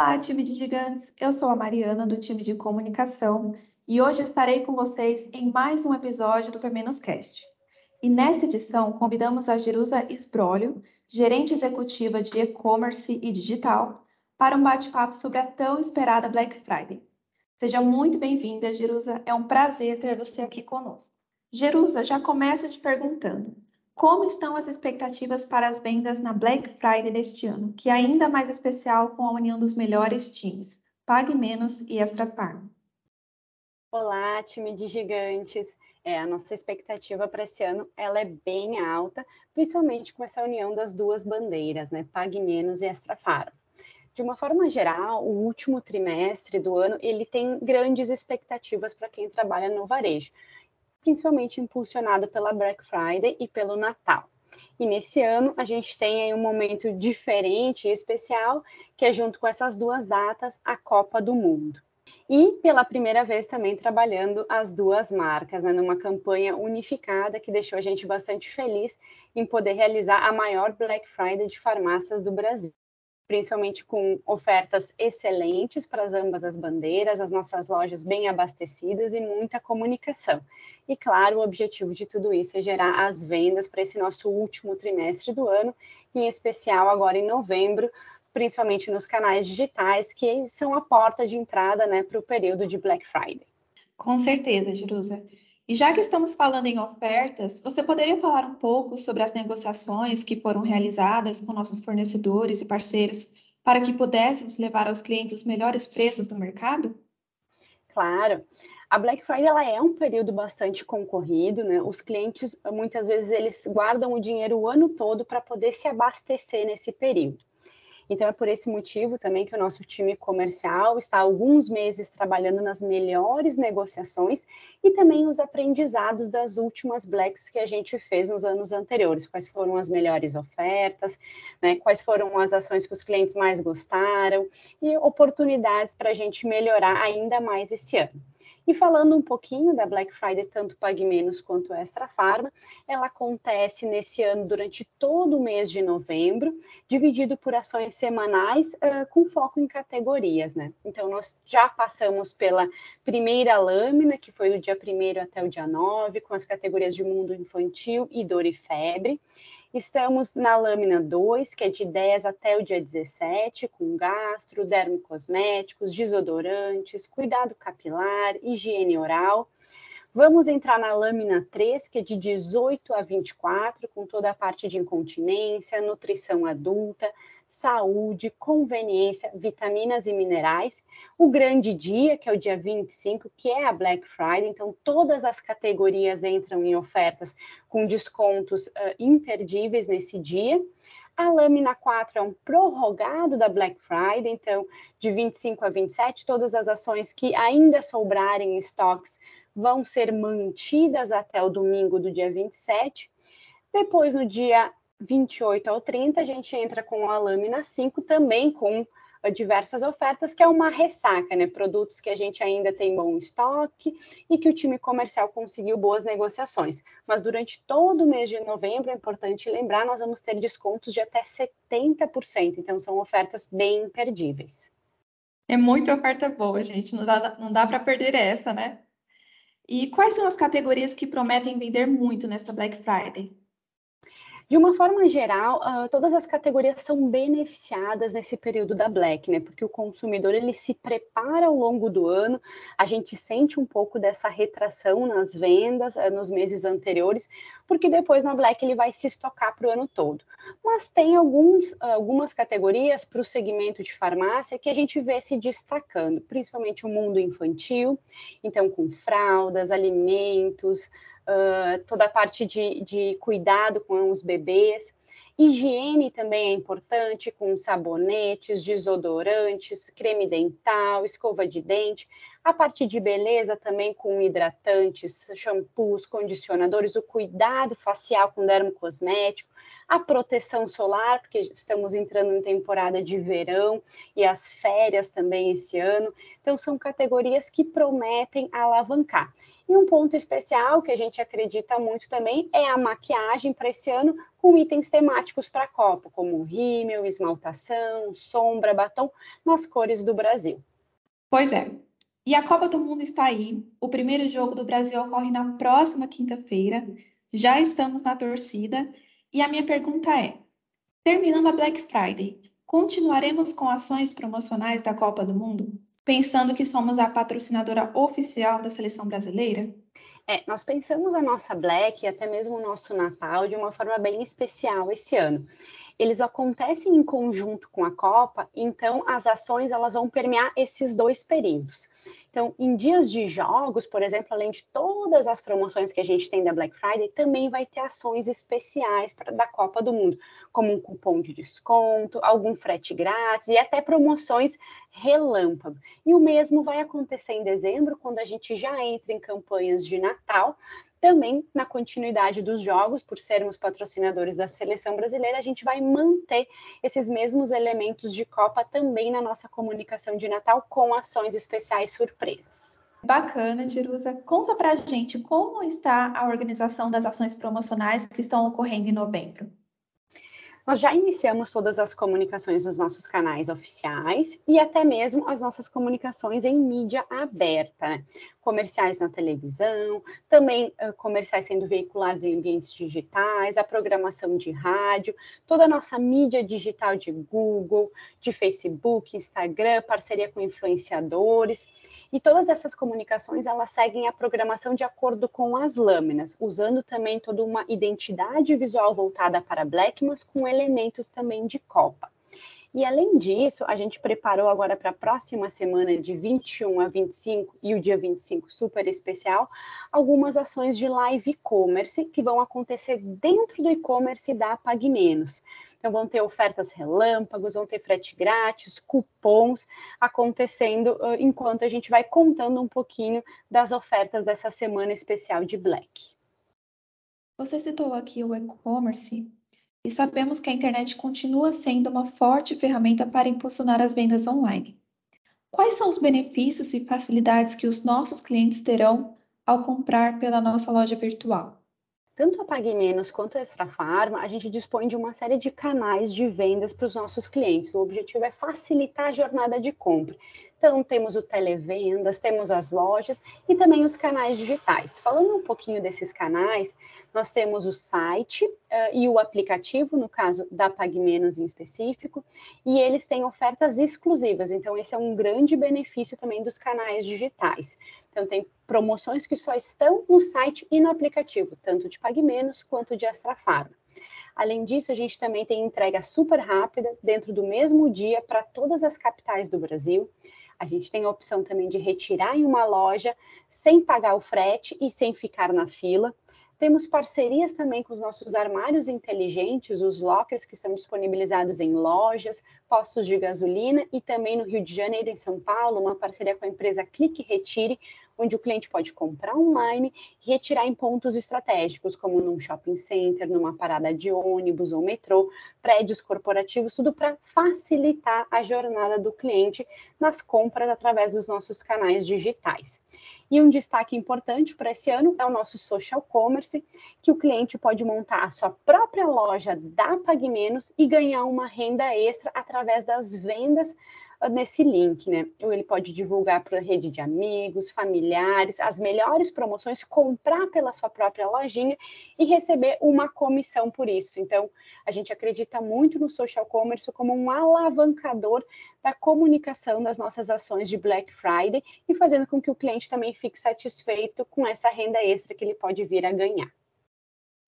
Olá, time de gigantes! Eu sou a Mariana, do time de comunicação, e hoje estarei com vocês em mais um episódio do Termenos Cast. E nesta edição, convidamos a Jerusa Esbrolio, gerente executiva de e-commerce e digital, para um bate-papo sobre a tão esperada Black Friday. Seja muito bem-vinda, Jerusa. É um prazer ter você aqui conosco. Jerusa, já começo te perguntando: como estão as expectativas para as vendas na Black Friday deste ano, que é ainda mais especial com a união dos melhores times, Pague Menos e Extra Farm? Olá, time de gigantes. É, a nossa expectativa para esse ano ela é bem alta, principalmente com essa união das duas bandeiras, né? Pague Menos e Extra Farm. De uma forma geral, o último trimestre do ano ele tem grandes expectativas para quem trabalha no varejo, principalmente impulsionado pela Black Friday e pelo Natal. E nesse ano a gente tem aí um momento diferente e especial, que é junto com essas duas datas, a Copa do Mundo. E pela primeira vez também trabalhando as duas marcas, né, numa campanha unificada que deixou a gente bastante feliz em poder realizar a maior Black Friday de farmácias do Brasil principalmente com ofertas excelentes para as ambas as bandeiras, as nossas lojas bem abastecidas e muita comunicação. E claro, o objetivo de tudo isso é gerar as vendas para esse nosso último trimestre do ano, em especial agora em novembro, principalmente nos canais digitais, que são a porta de entrada né, para o período de Black Friday. Com certeza, Jerusa. E já que estamos falando em ofertas, você poderia falar um pouco sobre as negociações que foram realizadas com nossos fornecedores e parceiros para que pudéssemos levar aos clientes os melhores preços do mercado? Claro. A Black Friday ela é um período bastante concorrido, né? Os clientes muitas vezes eles guardam o dinheiro o ano todo para poder se abastecer nesse período. Então, é por esse motivo também que o nosso time comercial está há alguns meses trabalhando nas melhores negociações e também os aprendizados das últimas Blacks que a gente fez nos anos anteriores. Quais foram as melhores ofertas, né? quais foram as ações que os clientes mais gostaram e oportunidades para a gente melhorar ainda mais esse ano. E falando um pouquinho da Black Friday, tanto Pague Menos quanto Extra Farma, ela acontece nesse ano durante todo o mês de novembro, dividido por ações semanais uh, com foco em categorias, né? Então, nós já passamos pela primeira lâmina, que foi do dia 1 até o dia 9, com as categorias de mundo infantil e dor e febre. Estamos na lâmina 2, que é de 10 até o dia 17, com gastro, dermocosméticos, desodorantes, cuidado capilar, higiene oral. Vamos entrar na lâmina 3, que é de 18 a 24, com toda a parte de incontinência, nutrição adulta, saúde, conveniência, vitaminas e minerais. O grande dia, que é o dia 25, que é a Black Friday, então todas as categorias entram em ofertas com descontos uh, imperdíveis nesse dia. A lâmina 4 é um prorrogado da Black Friday, então de 25 a 27, todas as ações que ainda sobrarem em estoques vão ser mantidas até o domingo do dia 27. Depois, no dia 28 ao 30, a gente entra com a lâmina 5, também com diversas ofertas, que é uma ressaca, né? Produtos que a gente ainda tem bom estoque e que o time comercial conseguiu boas negociações. Mas durante todo o mês de novembro, é importante lembrar, nós vamos ter descontos de até 70%, então são ofertas bem imperdíveis. É muita oferta boa, gente, não dá, não dá para perder essa, né? E quais são as categorias que prometem vender muito nesta Black Friday? De uma forma geral, uh, todas as categorias são beneficiadas nesse período da Black, né? Porque o consumidor ele se prepara ao longo do ano, a gente sente um pouco dessa retração nas vendas uh, nos meses anteriores, porque depois na Black ele vai se estocar para o ano todo. Mas tem alguns, algumas categorias para o segmento de farmácia que a gente vê se destacando, principalmente o mundo infantil, então com fraldas, alimentos, toda a parte de, de cuidado com os bebês. Higiene também é importante, com sabonetes, desodorantes, creme dental, escova de dente. A parte de beleza também com hidratantes, shampoos, condicionadores, o cuidado facial com dermocosmético, a proteção solar, porque estamos entrando em temporada de verão e as férias também esse ano. Então, são categorias que prometem alavancar. E um ponto especial que a gente acredita muito também é a maquiagem para esse ano com itens temáticos para a Copa, como rímel, esmaltação, sombra, batom, nas cores do Brasil. Pois é. E a Copa do Mundo está aí. O primeiro jogo do Brasil ocorre na próxima quinta-feira. Já estamos na torcida. E a minha pergunta é: terminando a Black Friday, continuaremos com ações promocionais da Copa do Mundo? Pensando que somos a patrocinadora oficial da seleção brasileira? É, nós pensamos a nossa Black e até mesmo o nosso Natal de uma forma bem especial esse ano. Eles acontecem em conjunto com a Copa, então as ações elas vão permear esses dois períodos. Então, em dias de jogos, por exemplo, além de todas as promoções que a gente tem da Black Friday, também vai ter ações especiais pra, da Copa do Mundo, como um cupom de desconto, algum frete grátis e até promoções relâmpago. E o mesmo vai acontecer em dezembro, quando a gente já entra em campanhas de Natal, também na continuidade dos jogos, por sermos patrocinadores da seleção brasileira, a gente vai manter esses mesmos elementos de Copa também na nossa comunicação de Natal com ações especiais surpresas. Bacana, Jerusa. Conta pra gente como está a organização das ações promocionais que estão ocorrendo em novembro. Nós já iniciamos todas as comunicações nos nossos canais oficiais e até mesmo as nossas comunicações em mídia aberta, né? Comerciais na televisão, também uh, comerciais sendo veiculados em ambientes digitais, a programação de rádio, toda a nossa mídia digital de Google, de Facebook, Instagram, parceria com influenciadores. E todas essas comunicações, elas seguem a programação de acordo com as lâminas, usando também toda uma identidade visual voltada para Black, mas com elementos também de Copa. E além disso, a gente preparou agora para a próxima semana, de 21 a 25 e o dia 25 super especial, algumas ações de live e-commerce que vão acontecer dentro do e-commerce da Pague Menos. Então, vão ter ofertas relâmpagos, vão ter frete grátis, cupons acontecendo enquanto a gente vai contando um pouquinho das ofertas dessa semana especial de Black. Você citou aqui o e-commerce e sabemos que a internet continua sendo uma forte ferramenta para impulsionar as vendas online. Quais são os benefícios e facilidades que os nossos clientes terão ao comprar pela nossa loja virtual? Tanto a Pague Menos quanto a Extra Farma, a gente dispõe de uma série de canais de vendas para os nossos clientes. O objetivo é facilitar a jornada de compra. Então, temos o televendas, temos as lojas e também os canais digitais. Falando um pouquinho desses canais, nós temos o site uh, e o aplicativo, no caso da Pague Menos em específico, e eles têm ofertas exclusivas. Então, esse é um grande benefício também dos canais digitais. Então, tem promoções que só estão no site e no aplicativo, tanto de Pague Menos quanto de Extra Farma. Além disso, a gente também tem entrega super rápida, dentro do mesmo dia, para todas as capitais do Brasil. A gente tem a opção também de retirar em uma loja sem pagar o frete e sem ficar na fila. Temos parcerias também com os nossos armários inteligentes, os lockers que são disponibilizados em lojas, postos de gasolina e também no Rio de Janeiro, em São Paulo, uma parceria com a empresa Clique Retire, onde o cliente pode comprar online e retirar em pontos estratégicos, como num shopping center, numa parada de ônibus ou metrô, prédios corporativos, tudo para facilitar a jornada do cliente nas compras através dos nossos canais digitais. E um destaque importante para esse ano é o nosso social commerce, que o cliente pode montar a sua própria loja da PagMenos e ganhar uma renda extra através das vendas nesse link, né? Ou ele pode divulgar para a rede de amigos, familiares, as melhores promoções, comprar pela sua própria lojinha e receber uma comissão por isso. Então, a gente acredita muito no social commerce como um alavancador da comunicação das nossas ações de Black Friday e fazendo com que o cliente também fique satisfeito com essa renda extra que ele pode vir a ganhar.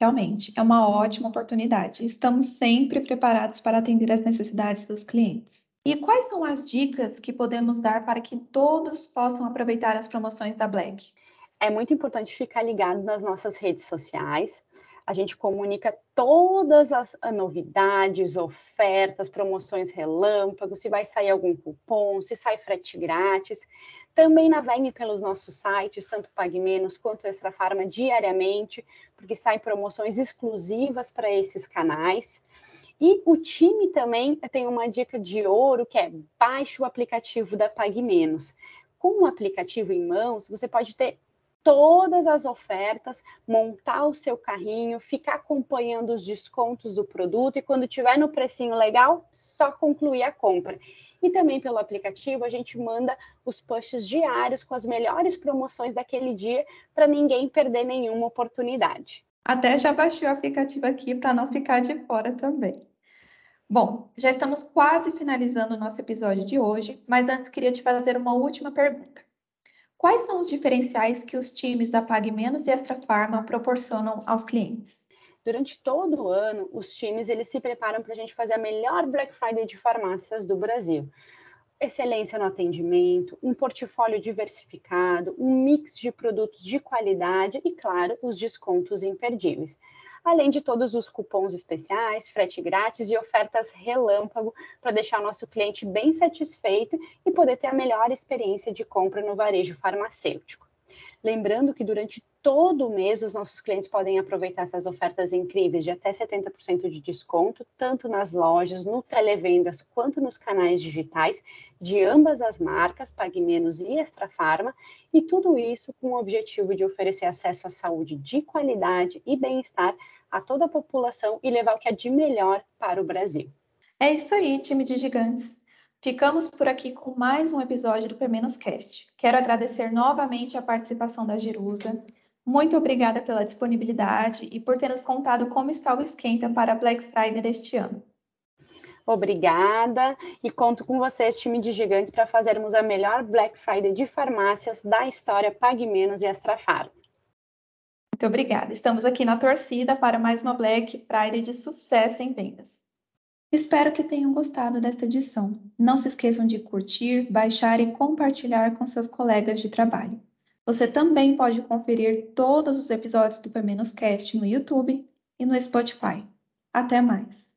Realmente, é uma ótima oportunidade. Estamos sempre preparados para atender as necessidades dos clientes. E quais são as dicas que podemos dar para que todos possam aproveitar as promoções da Black? É muito importante ficar ligado nas nossas redes sociais. A gente comunica todas as novidades, ofertas, promoções relâmpago, se vai sair algum cupom, se sai frete grátis. Também naveguem pelos nossos sites, tanto Pague Menos quanto Extra Farma, diariamente, porque saem promoções exclusivas para esses canais. E o time também tem uma dica de ouro que é baixe o aplicativo da Pague Menos. Com o aplicativo em mãos, você pode ter todas as ofertas, montar o seu carrinho, ficar acompanhando os descontos do produto e quando tiver no precinho legal, só concluir a compra. E também pelo aplicativo a gente manda os posts diários com as melhores promoções daquele dia para ninguém perder nenhuma oportunidade. Até já baixei o aplicativo aqui para não ficar de fora também. Bom, já estamos quase finalizando o nosso episódio de hoje, mas antes queria te fazer uma última pergunta. Quais são os diferenciais que os times da Pag Menos e Extra Farma proporcionam aos clientes? Durante todo o ano, os times eles se preparam para a gente fazer a melhor Black Friday de farmácias do Brasil. Excelência no atendimento, um portfólio diversificado, um mix de produtos de qualidade e, claro, os descontos imperdíveis além de todos os cupons especiais, frete grátis e ofertas relâmpago para deixar o nosso cliente bem satisfeito e poder ter a melhor experiência de compra no varejo farmacêutico. Lembrando que durante todo o mês os nossos clientes podem aproveitar essas ofertas incríveis de até 70% de desconto, tanto nas lojas, no televendas, quanto nos canais digitais de ambas as marcas, Pague Menos e Extra Farma, e tudo isso com o objetivo de oferecer acesso à saúde de qualidade e bem-estar a toda a população e levar o que é de melhor para o Brasil. É isso aí, time de gigantes. Ficamos por aqui com mais um episódio do P Cast. Quero agradecer novamente a participação da Jerusa. Muito obrigada pela disponibilidade e por ter nos contado como está o esquenta para a Black Friday deste ano. Obrigada e conto com vocês, time de gigantes, para fazermos a melhor Black Friday de farmácias da história Pague Menos e Astrafar. Muito obrigada. Estamos aqui na torcida para mais uma Black Friday de sucesso em vendas. Espero que tenham gostado desta edição. Não se esqueçam de curtir, baixar e compartilhar com seus colegas de trabalho. Você também pode conferir todos os episódios do P Cast no YouTube e no Spotify. Até mais!